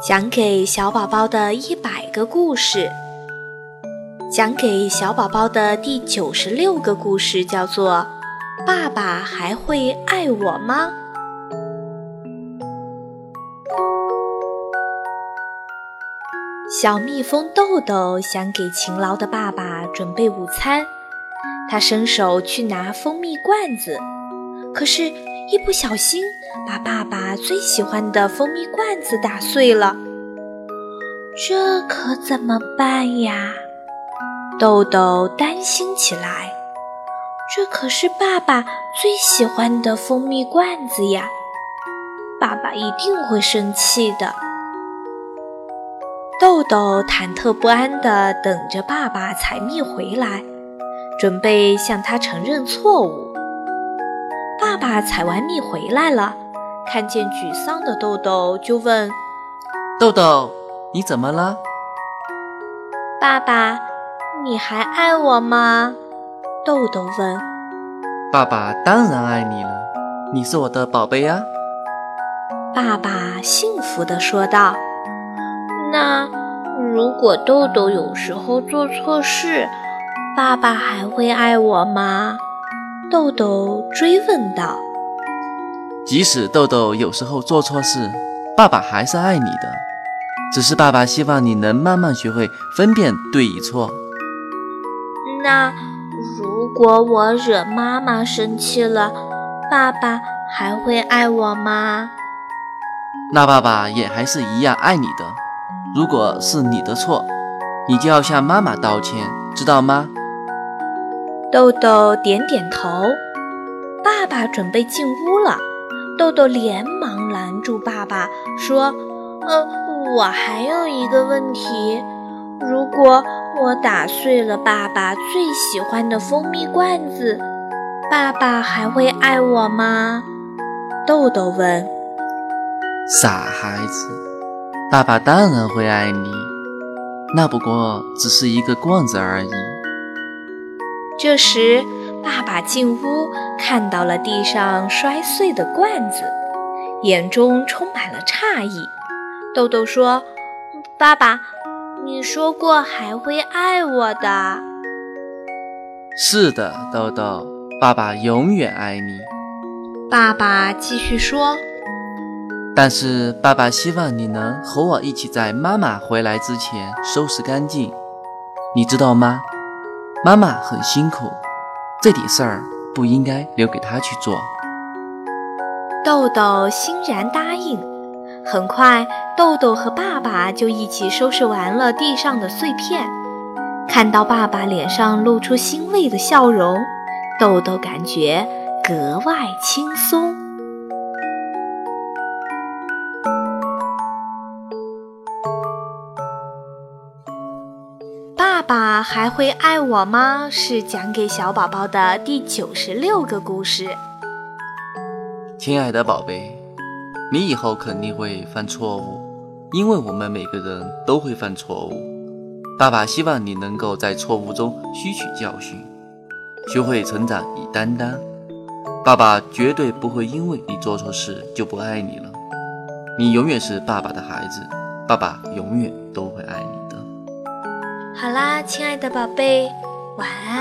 讲给小宝宝的一百个故事，讲给小宝宝的第九十六个故事叫做《爸爸还会爱我吗》。小蜜蜂豆豆想给勤劳的爸爸准备午餐，他伸手去拿蜂蜜罐子，可是。一不小心把爸爸最喜欢的蜂蜜罐子打碎了，这可怎么办呀？豆豆担心起来。这可是爸爸最喜欢的蜂蜜罐子呀，爸爸一定会生气的。豆豆忐忑不安地等着爸爸采蜜回来，准备向他承认错误。爸爸采完蜜回来了，看见沮丧的豆豆，就问：“豆豆，你怎么了？”爸爸，你还爱我吗？豆豆问。“爸爸当然爱你了，你是我的宝贝呀。”爸爸幸福地说道。“那如果豆豆有时候做错事，爸爸还会爱我吗？”豆豆追问道：“即使豆豆有时候做错事，爸爸还是爱你的。只是爸爸希望你能慢慢学会分辨对与错。那如果我惹妈妈生气了，爸爸还会爱我吗？那爸爸也还是一样爱你的。如果是你的错，你就要向妈妈道歉，知道吗？”豆豆点点头，爸爸准备进屋了。豆豆连忙拦住爸爸，说：“呃，我还有一个问题，如果我打碎了爸爸最喜欢的蜂蜜罐子，爸爸还会爱我吗？”豆豆问。傻孩子，爸爸当然会爱你，那不过只是一个罐子而已。这时，爸爸进屋，看到了地上摔碎的罐子，眼中充满了诧异。豆豆说：“爸爸，你说过还会爱我的。”“是的，豆豆，爸爸永远爱你。”爸爸继续说：“但是，爸爸希望你能和我一起在妈妈回来之前收拾干净，你知道吗？”妈妈很辛苦，这点事儿不应该留给她去做。豆豆欣然答应。很快，豆豆和爸爸就一起收拾完了地上的碎片。看到爸爸脸上露出欣慰的笑容，豆豆感觉格外轻松。还会爱我吗？是讲给小宝宝的第九十六个故事。亲爱的宝贝，你以后肯定会犯错误，因为我们每个人都会犯错误。爸爸希望你能够在错误中吸取教训，学会成长与担当。爸爸绝对不会因为你做错事就不爱你了，你永远是爸爸的孩子，爸爸永远都会爱你。好啦，亲爱的宝贝，晚安。